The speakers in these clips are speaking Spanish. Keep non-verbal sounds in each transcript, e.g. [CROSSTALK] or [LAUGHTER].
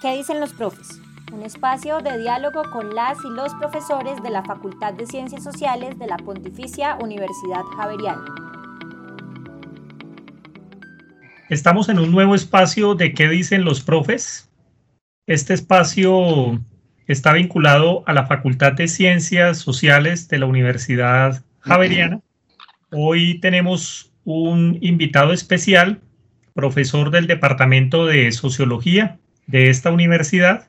¿Qué dicen los profes? Un espacio de diálogo con las y los profesores de la Facultad de Ciencias Sociales de la Pontificia Universidad Javeriana. Estamos en un nuevo espacio de ¿Qué dicen los profes? Este espacio está vinculado a la Facultad de Ciencias Sociales de la Universidad Javeriana. Hoy tenemos un invitado especial, profesor del Departamento de Sociología de esta universidad,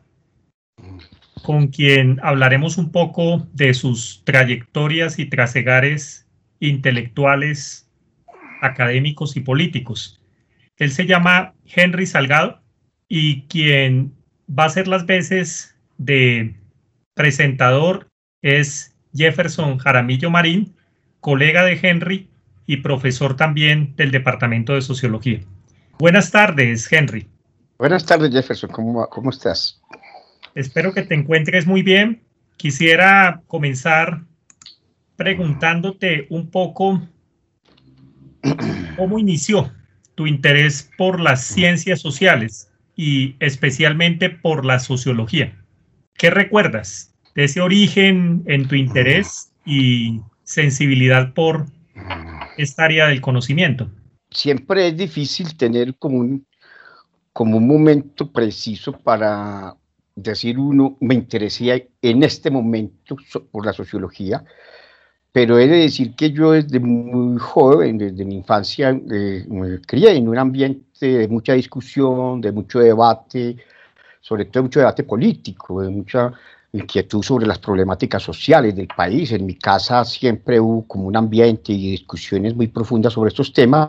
con quien hablaremos un poco de sus trayectorias y trasegares intelectuales, académicos y políticos. Él se llama Henry Salgado y quien va a ser las veces de presentador es Jefferson Jaramillo Marín, colega de Henry y profesor también del Departamento de Sociología. Buenas tardes, Henry. Buenas tardes, Jefferson. ¿Cómo, ¿Cómo estás? Espero que te encuentres muy bien. Quisiera comenzar preguntándote un poco [CLEARS THROAT] cómo inició tu interés por las ciencias sociales y especialmente por la sociología. ¿Qué recuerdas de ese origen en tu interés y sensibilidad por esta área del conocimiento? Siempre es difícil tener como un como un momento preciso para decir uno, me interesé en este momento por la sociología, pero he de decir que yo desde muy joven, desde mi infancia, eh, me crié en un ambiente de mucha discusión, de mucho debate, sobre todo mucho debate político, de mucha inquietud sobre las problemáticas sociales del país. En mi casa siempre hubo como un ambiente y discusiones muy profundas sobre estos temas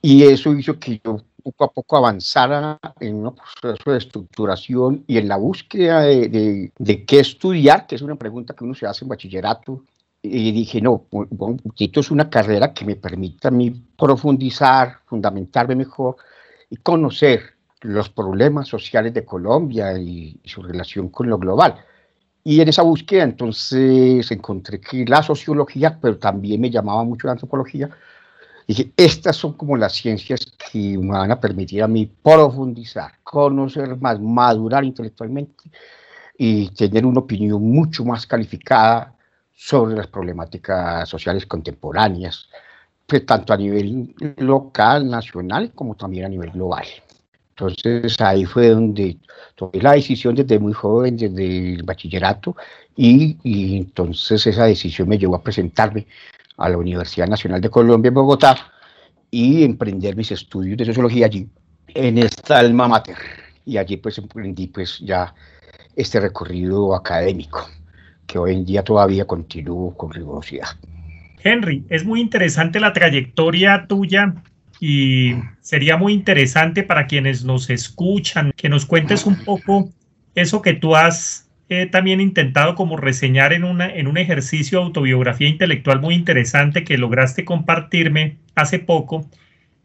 y eso hizo que yo poco a poco avanzara en un proceso de estructuración y en la búsqueda de, de, qué estudiar, que es una pregunta que uno se hace en bachillerato. Y dije, no, esto es una carrera que me permita a mí profundizar, fundamentarme mejor y conocer los problemas sociales de Colombia y, y su relación con lo global. Y en esa búsqueda entonces encontré que la sociología, pero también me llamaba mucho la antropología, Dije, estas son como las ciencias que me van a permitir a mí profundizar, conocer más, madurar intelectualmente y tener una opinión mucho más calificada sobre las problemáticas sociales contemporáneas, pues tanto a nivel local, nacional, como también a nivel global. Entonces ahí fue donde tomé la decisión desde muy joven, desde el bachillerato, y, y entonces esa decisión me llevó a presentarme a la Universidad Nacional de Colombia en Bogotá y emprender mis estudios de sociología allí, en esta alma mater. Y allí pues emprendí pues ya este recorrido académico, que hoy en día todavía continúo con rigurosidad. Henry, es muy interesante la trayectoria tuya y sería muy interesante para quienes nos escuchan que nos cuentes un poco eso que tú has también intentado como reseñar en, una, en un ejercicio de autobiografía intelectual muy interesante que lograste compartirme hace poco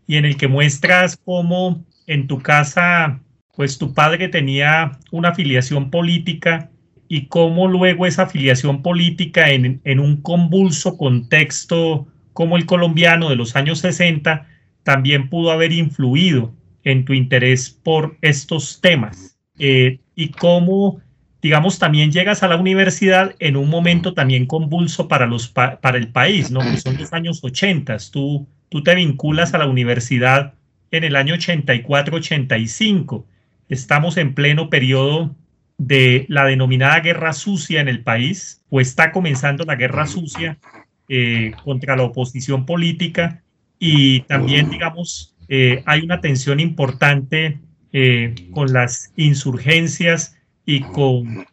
y en el que muestras cómo en tu casa, pues tu padre tenía una afiliación política y cómo luego esa afiliación política en, en un convulso contexto como el colombiano de los años 60 también pudo haber influido en tu interés por estos temas eh, y cómo digamos, también llegas a la universidad en un momento también convulso para, los, para el país, ¿no? Que son los años 80. Tú, tú te vinculas a la universidad en el año 84-85. Estamos en pleno periodo de la denominada guerra sucia en el país, o está comenzando la guerra sucia eh, contra la oposición política y también, digamos, eh, hay una tensión importante eh, con las insurgencias y con,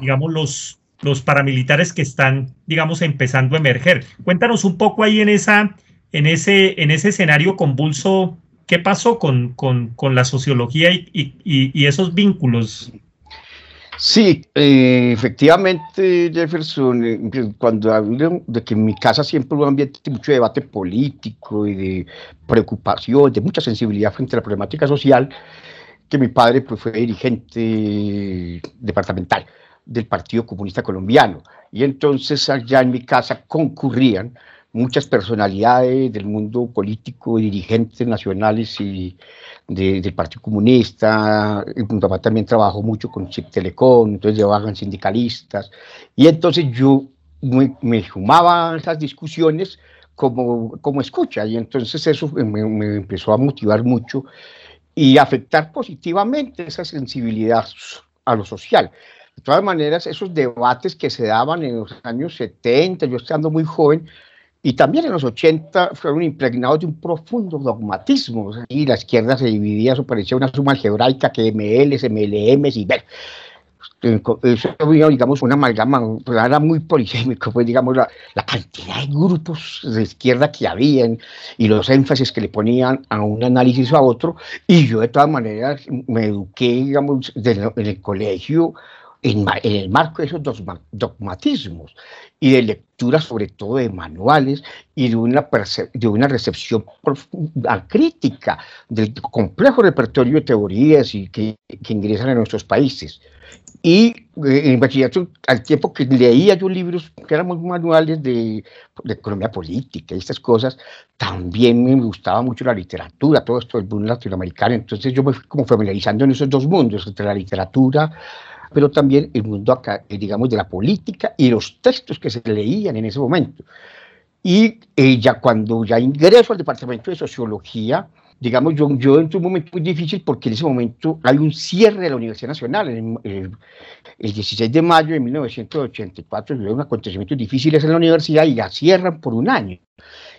digamos, los, los paramilitares que están, digamos, empezando a emerger. Cuéntanos un poco ahí en, esa, en, ese, en ese escenario convulso, ¿qué pasó con, con, con la sociología y, y, y, esos vínculos? Sí, eh, efectivamente, Jefferson, eh, cuando hablo de que en mi casa siempre hubo un ambiente de mucho debate político y de preocupación, de mucha sensibilidad frente a la problemática social, que mi padre pues, fue dirigente departamental del Partido Comunista Colombiano. Y entonces allá en mi casa concurrían muchas personalidades del mundo político, dirigentes nacionales y del Partido Comunista. Mi papá también trabajó mucho con Chip Telecom, entonces llevaban sindicalistas. Y entonces yo me, me sumaba a esas discusiones como, como escucha, y entonces eso me, me empezó a motivar mucho y afectar positivamente esa sensibilidad a lo social. De todas maneras, esos debates que se daban en los años 70, yo estando muy joven, y también en los 80 fueron impregnados de un profundo dogmatismo. Y la izquierda se dividía, eso parecía una suma algebraica que MLs, MLMs y ver. Eso digamos, una amalgama, pues era muy polisémico, pues digamos, la, la, cantidad de grupos de izquierda que habían y los énfasis que le ponían a un análisis o a otro. Y yo, de todas maneras, me eduqué, digamos, en el colegio en, el marco de esos dogmatismos y de lectura sobre todo de manuales y de una, de una recepción profunda, crítica del complejo repertorio de teorías y que, que ingresan a nuestros países. Y eh, en bachillerato, al tiempo que leía yo libros que eran muy manuales de, de, economía política y estas cosas, también me gustaba mucho la literatura, todo esto del mundo latinoamericano. Entonces yo me fui como familiarizando en esos dos mundos, entre la literatura, pero también el mundo acá, eh, digamos, de la política y los textos que se leían en ese momento. Y eh, ya cuando ya ingreso al departamento de sociología, digamos, yo, yo entro en un momento muy difícil porque en ese momento hay un cierre de la Universidad Nacional. El, el, el 16 de mayo de 1984 hubo un acontecimientos difíciles en la universidad y la cierran por un año.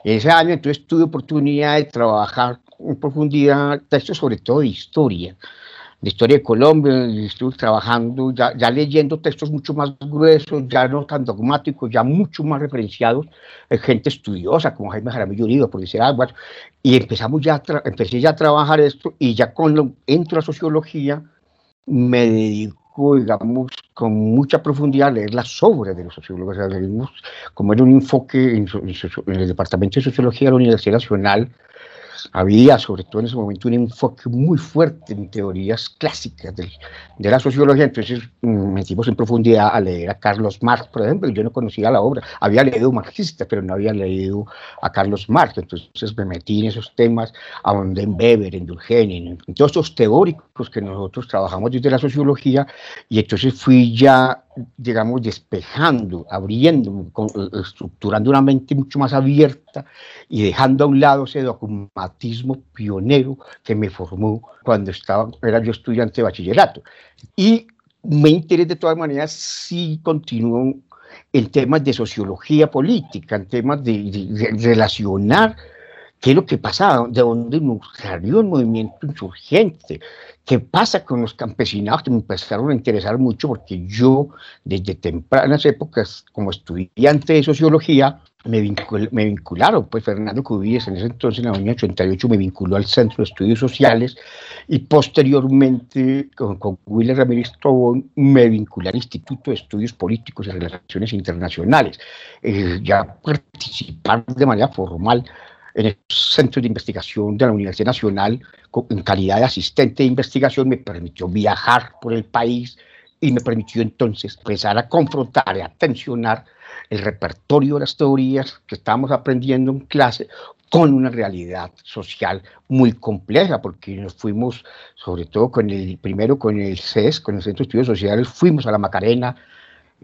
Ese año entonces tuve oportunidad de trabajar en profundidad textos sobre todo de historia de historia de Colombia, y estuve trabajando, ya, ya, leyendo textos mucho más gruesos, ya no tan dogmáticos, ya mucho más referenciados, eh, gente estudiosa como Jaime Jaramillo Uribe, por decir algo, y empezamos ya empecé ya a trabajar esto, y ya cuando entro a sociología, me dedico, digamos, con mucha profundidad a leer las obras de los sociólogos, o sea, como era un enfoque en, en el Departamento de Sociología de la Universidad Nacional, había sobre todo en ese momento un enfoque muy fuerte en teorías clásicas de, de la sociología, entonces mm, metimos en profundidad a leer a Carlos Marx, por ejemplo, yo no conocía la obra, había leído marxista, pero no había leído a Carlos Marx, entonces me metí en esos temas, a en Weber, en Durkheim, en todos estos teóricos que nosotros trabajamos desde la sociología, y entonces fui ya digamos, despejando, abriendo, estructurando una mente mucho más abierta y dejando a un lado ese dogmatismo pionero que me formó cuando estaba, era yo estudiante de bachillerato. Y me interés de todas maneras sí continuó en temas de sociología política, en temas de, de relacionar qué es lo que pasaba, de dónde salió el movimiento insurgente, qué pasa con los campesinados que me empezaron a interesar mucho porque yo desde tempranas épocas como estudiante de sociología me, me vincularon, pues Fernando Cubillas en ese entonces, en el año 88, me vinculó al Centro de Estudios Sociales y posteriormente con, con Ramírez Tobón me vinculé al Instituto de Estudios Políticos y Relaciones Internacionales, eh, ya participar de manera formal en el centro de investigación de la Universidad Nacional en calidad de asistente de investigación, me permitió viajar por el país y me permitió entonces empezar a confrontar y a tensionar el repertorio de las teorías que estábamos aprendiendo en clase con una realidad social muy compleja, porque nos fuimos, sobre todo con el primero con el CES, con el Centro de Estudios Sociales, fuimos a la Macarena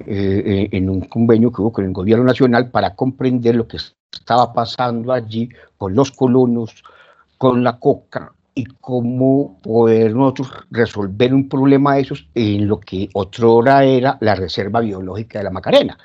eh, en un convenio que hubo con el gobierno nacional para comprender lo que estaba pasando allí con los colonos, con la coca y cómo poder nosotros resolver un problema de esos en lo que otrora era la reserva biológica de la Macarena.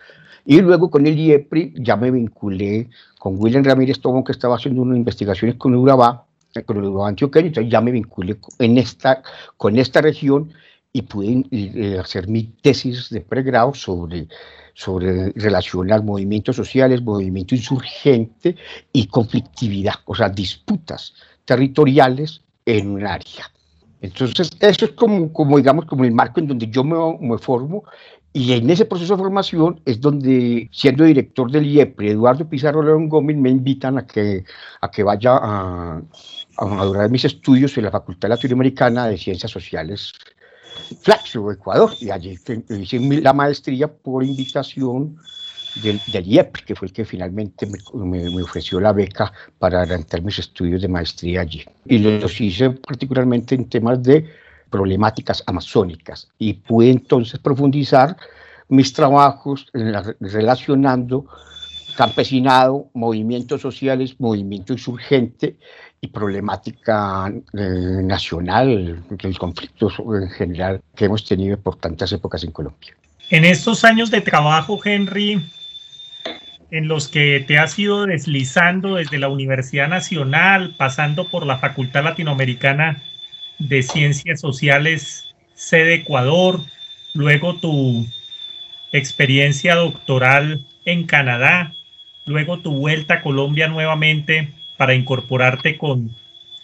Y luego con el IEPRI ya me vinculé con William Ramírez Tomo, que estaba haciendo unas investigaciones con Urabá, con el Urabá antioqueño, entonces ya me vinculé en esta, con esta región y pude eh, hacer mi tesis de pregrado sobre sobre relacionar movimientos sociales, movimiento insurgente y conflictividad, o sea, disputas territoriales en un área. Entonces, eso es como, como digamos, como el marco en donde yo me, me formo y en ese proceso de formación es donde, siendo director del IEPRE, Eduardo Pizarro León Gómez, me invitan a que, a que vaya a, a madurar mis estudios en la Facultad Latinoamericana de Ciencias Sociales Flaxo, Ecuador, y allí hice la maestría por invitación del, del IEP, que fue el que finalmente me, me, ofreció la beca para adelantar mis estudios de maestría allí. Y los hice particularmente en temas de problemáticas amazónicas y pude entonces profundizar mis trabajos relacionando campesinado, movimientos sociales, movimiento insurgente y problemática eh, nacional, los conflictos en general que hemos tenido por tantas épocas en Colombia. En estos años de trabajo, Henry, en los que te has ido deslizando desde la Universidad Nacional, pasando por la Facultad Latinoamericana de Ciencias Sociales, sede Ecuador, luego tu experiencia doctoral en Canadá, luego tu vuelta a Colombia nuevamente para incorporarte con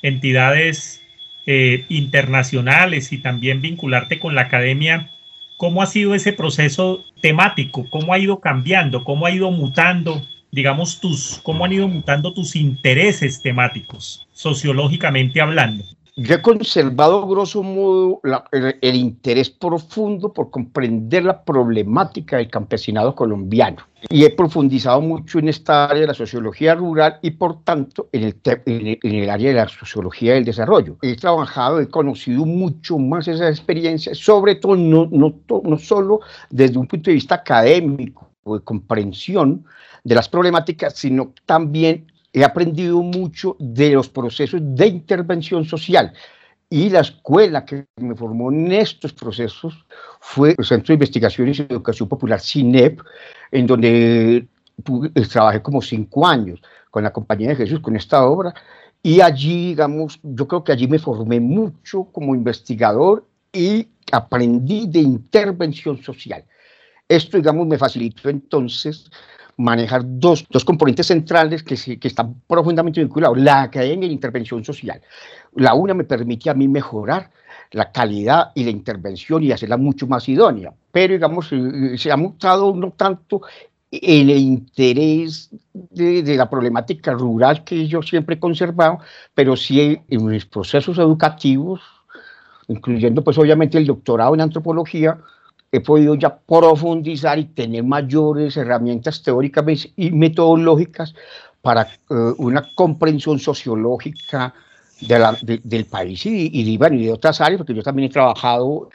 entidades eh, internacionales y también vincularte con la academia. ¿Cómo ha sido ese proceso temático? ¿Cómo ha ido cambiando? ¿Cómo ha ido mutando? Digamos, tus, cómo han ido mutando tus intereses temáticos, sociológicamente hablando yo he conservado, grosso modo, el, interés profundo por comprender la problemática del campesinado colombiano y he profundizado mucho en esta área de la sociología rural y, por tanto, en el, área de la sociología del desarrollo. He trabajado, he conocido mucho más esa experiencia, sobre todo no, no, no solo desde un punto de vista académico o de comprensión de las problemáticas, sino también he aprendido mucho de los procesos de intervención social. Y la escuela que me formó en estos procesos fue el Centro de Investigaciones y Educación Popular, CINEP, en donde eh, trabajé como cinco años con la Compañía de Jesús, con esta obra. Y allí, digamos, yo creo que allí me formé mucho como investigador y aprendí de intervención social. Esto, digamos, me facilitó entonces manejar dos, dos componentes centrales que, que están profundamente vinculados, la academia y la intervención social. La una me permite a mí mejorar la calidad y la intervención y hacerla mucho más idónea, pero digamos, eh, se ha mostrado no tanto el interés de, de, la problemática rural que yo siempre he conservado, pero sí en mis procesos educativos, incluyendo pues obviamente el doctorado en antropología, he podido ya profundizar y tener mayores herramientas teóricas y metodológicas para eh, una comprensión sociológica de la, del país y, y, de otras áreas, porque yo también he trabajado,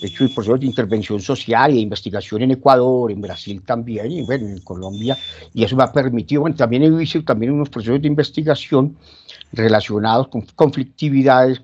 he hecho procesos de intervención social y de investigación en Ecuador, en Brasil también, y bueno, en Colombia, y eso me ha permitido, bueno, también he visto también unos procesos de investigación relacionados con conflictividades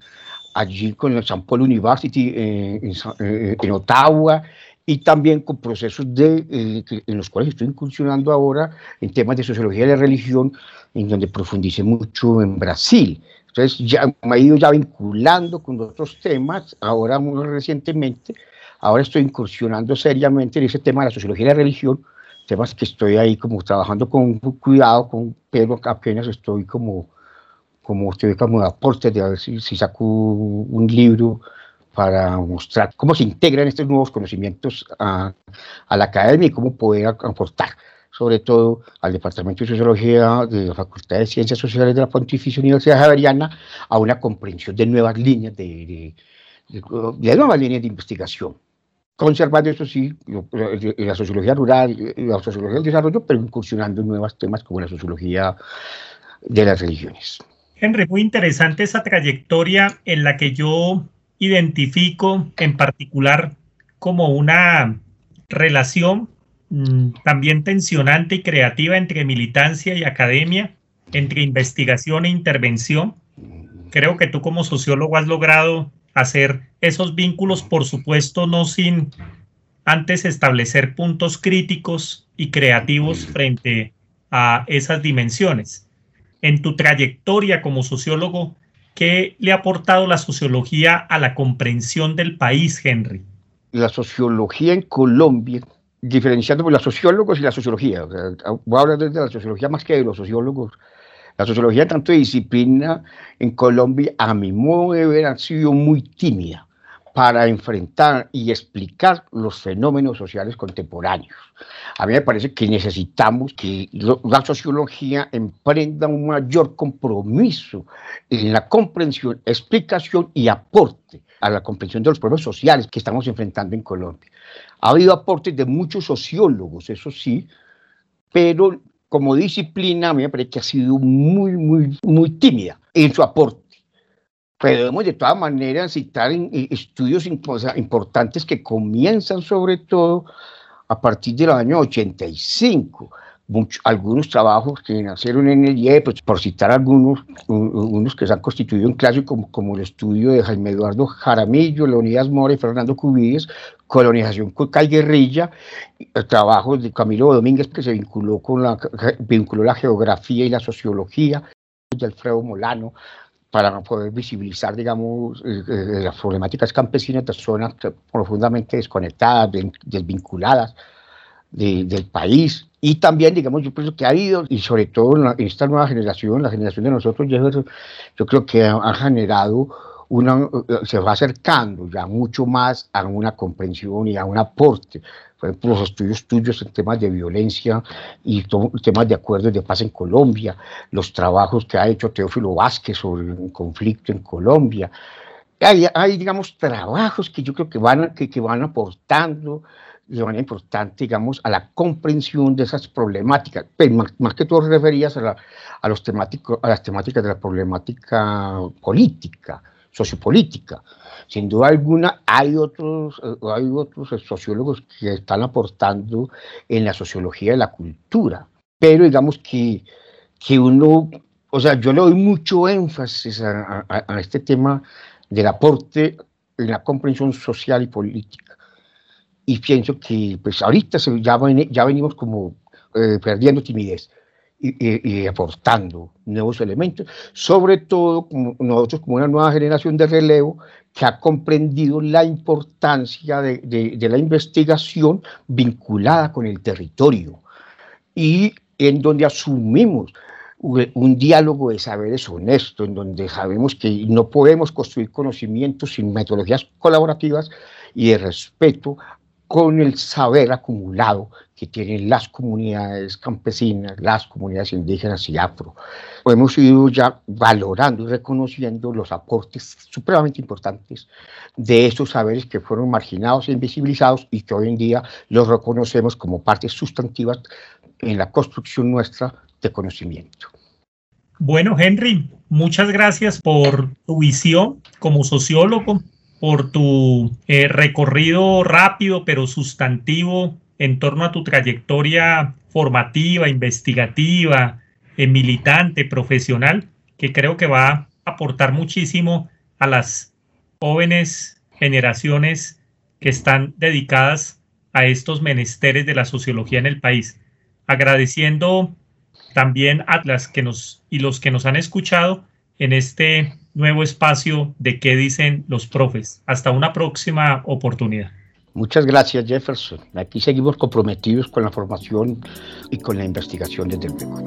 allí con el St. Paul University eh, eh, en, Ottawa y también con procesos de, eh, en los cuales estoy incursionando ahora en temas de sociología de la religión, en donde profundicé mucho en Brasil. Entonces ya me he ido ya vinculando con otros temas, ahora muy recientemente, ahora estoy incursionando seriamente en ese tema de la sociología de la religión, temas que estoy ahí como trabajando con cuidado, con, pero apenas estoy como como usted como aporte de ver si, saco un libro para mostrar cómo se integran estos nuevos conocimientos a, la academia y cómo poder aportar, sobre todo al Departamento de Sociología de la Facultad de Ciencias Sociales de la Pontificia Universidad Javeriana, a una comprensión de nuevas líneas de, nuevas líneas de investigación. Conservando eso sí, la sociología rural, la sociología del desarrollo, pero incursionando en nuevos temas como la sociología de las religiones. Henry, muy interesante esa trayectoria en la que yo identifico en particular como una relación mm, también tensionante y creativa entre militancia y academia, entre investigación e intervención. Creo que tú como sociólogo has logrado hacer esos vínculos, por supuesto, no sin antes establecer puntos críticos y creativos frente a esas dimensiones en tu trayectoria como sociólogo, ¿qué le ha aportado la sociología a la comprensión del país, Henry? La sociología en Colombia, diferenciando por los sociólogos y la sociología, voy a hablar de la sociología más que de los sociólogos. La sociología, tanto de disciplina en Colombia, a mi modo de ver, ha sido muy tímida para enfrentar y explicar los fenómenos sociales contemporáneos. A mí me parece que necesitamos que la sociología emprenda un mayor compromiso en la comprensión, explicación y aporte a la comprensión de los problemas sociales que estamos enfrentando en Colombia. Ha habido aportes de muchos sociólogos, eso sí, pero como disciplina me parece que ha sido muy, muy, muy tímida en su aporte. Podemos de todas maneras citar estudios importantes que comienzan sobre todo a partir del año 85 algunos trabajos que nacieron en el IE, pues por citar algunos, unos que se han constituido en clase, como, como el estudio de Jaime Eduardo Jaramillo, Leonidas Mora y Fernando Cubides, colonización y guerrilla, el trabajo de Camilo Domínguez que se vinculó con la, vinculó la geografía y la sociología, de Alfredo Molano, para poder visibilizar, digamos, eh, eh, las problemáticas campesinas de zonas profundamente desconectadas, desvinculadas del país. Y también, digamos, yo pienso que ha ido, y sobre todo en, esta nueva generación, la generación de nosotros, yo, creo que ha, generado una, se va acercando ya mucho más a una comprensión y a un aporte. Por ejemplo, los estudios tuyos en temas de violencia y temas de acuerdos de paz en Colombia, los trabajos que ha hecho Teófilo Vázquez sobre un conflicto en Colombia. Hay, hay digamos, trabajos que yo creo que van, que, que van aportando de manera importante, digamos, a la comprensión de esas problemáticas, pero más, que todo referías a, a, los temáticos, a las temáticas de la problemática política, sociopolítica. Sin duda alguna, hay otros, eh, hay otros sociólogos que están aportando en la sociología de la cultura, pero digamos que, que uno, o sea, yo le doy mucho énfasis a, este tema del aporte en la comprensión social y política. Y pienso que pues ahorita ya, ya venimos como eh, perdiendo timidez y, aportando nuevos elementos, sobre todo nosotros como una nueva generación de relevo que ha comprendido la importancia de, de, la investigación vinculada con el territorio y en donde asumimos un diálogo de saberes honesto, en donde sabemos que no podemos construir conocimientos sin metodologías colaborativas y de respeto con el saber acumulado que tienen las comunidades campesinas, las comunidades indígenas y afro. Hemos ido ya valorando y reconociendo los aportes supremamente importantes de esos saberes que fueron marginados e invisibilizados y que hoy en día los reconocemos como partes sustantivas en la construcción nuestra de conocimiento. Bueno, Henry, muchas gracias por tu visión como sociólogo, por tu eh, recorrido rápido pero sustantivo en torno a tu trayectoria formativa, investigativa, eh, militante, profesional, que creo que va a aportar muchísimo a las jóvenes generaciones que están dedicadas a estos menesteres de la sociología en el país. Agradeciendo también a las que nos y los que nos han escuchado en este nuevo espacio de qué dicen los profes. Hasta una próxima oportunidad. Muchas gracias, Jefferson. Aquí seguimos comprometidos con la formación y con la investigación desde luego.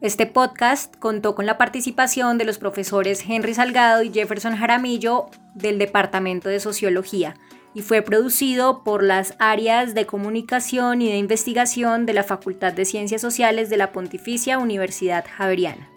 Este podcast contó con la participación de los profesores Henry Salgado y Jefferson Jaramillo del Departamento de Sociología y fue producido por las áreas de comunicación y de investigación de la Facultad de Ciencias Sociales de la Pontificia Universidad Javeriana.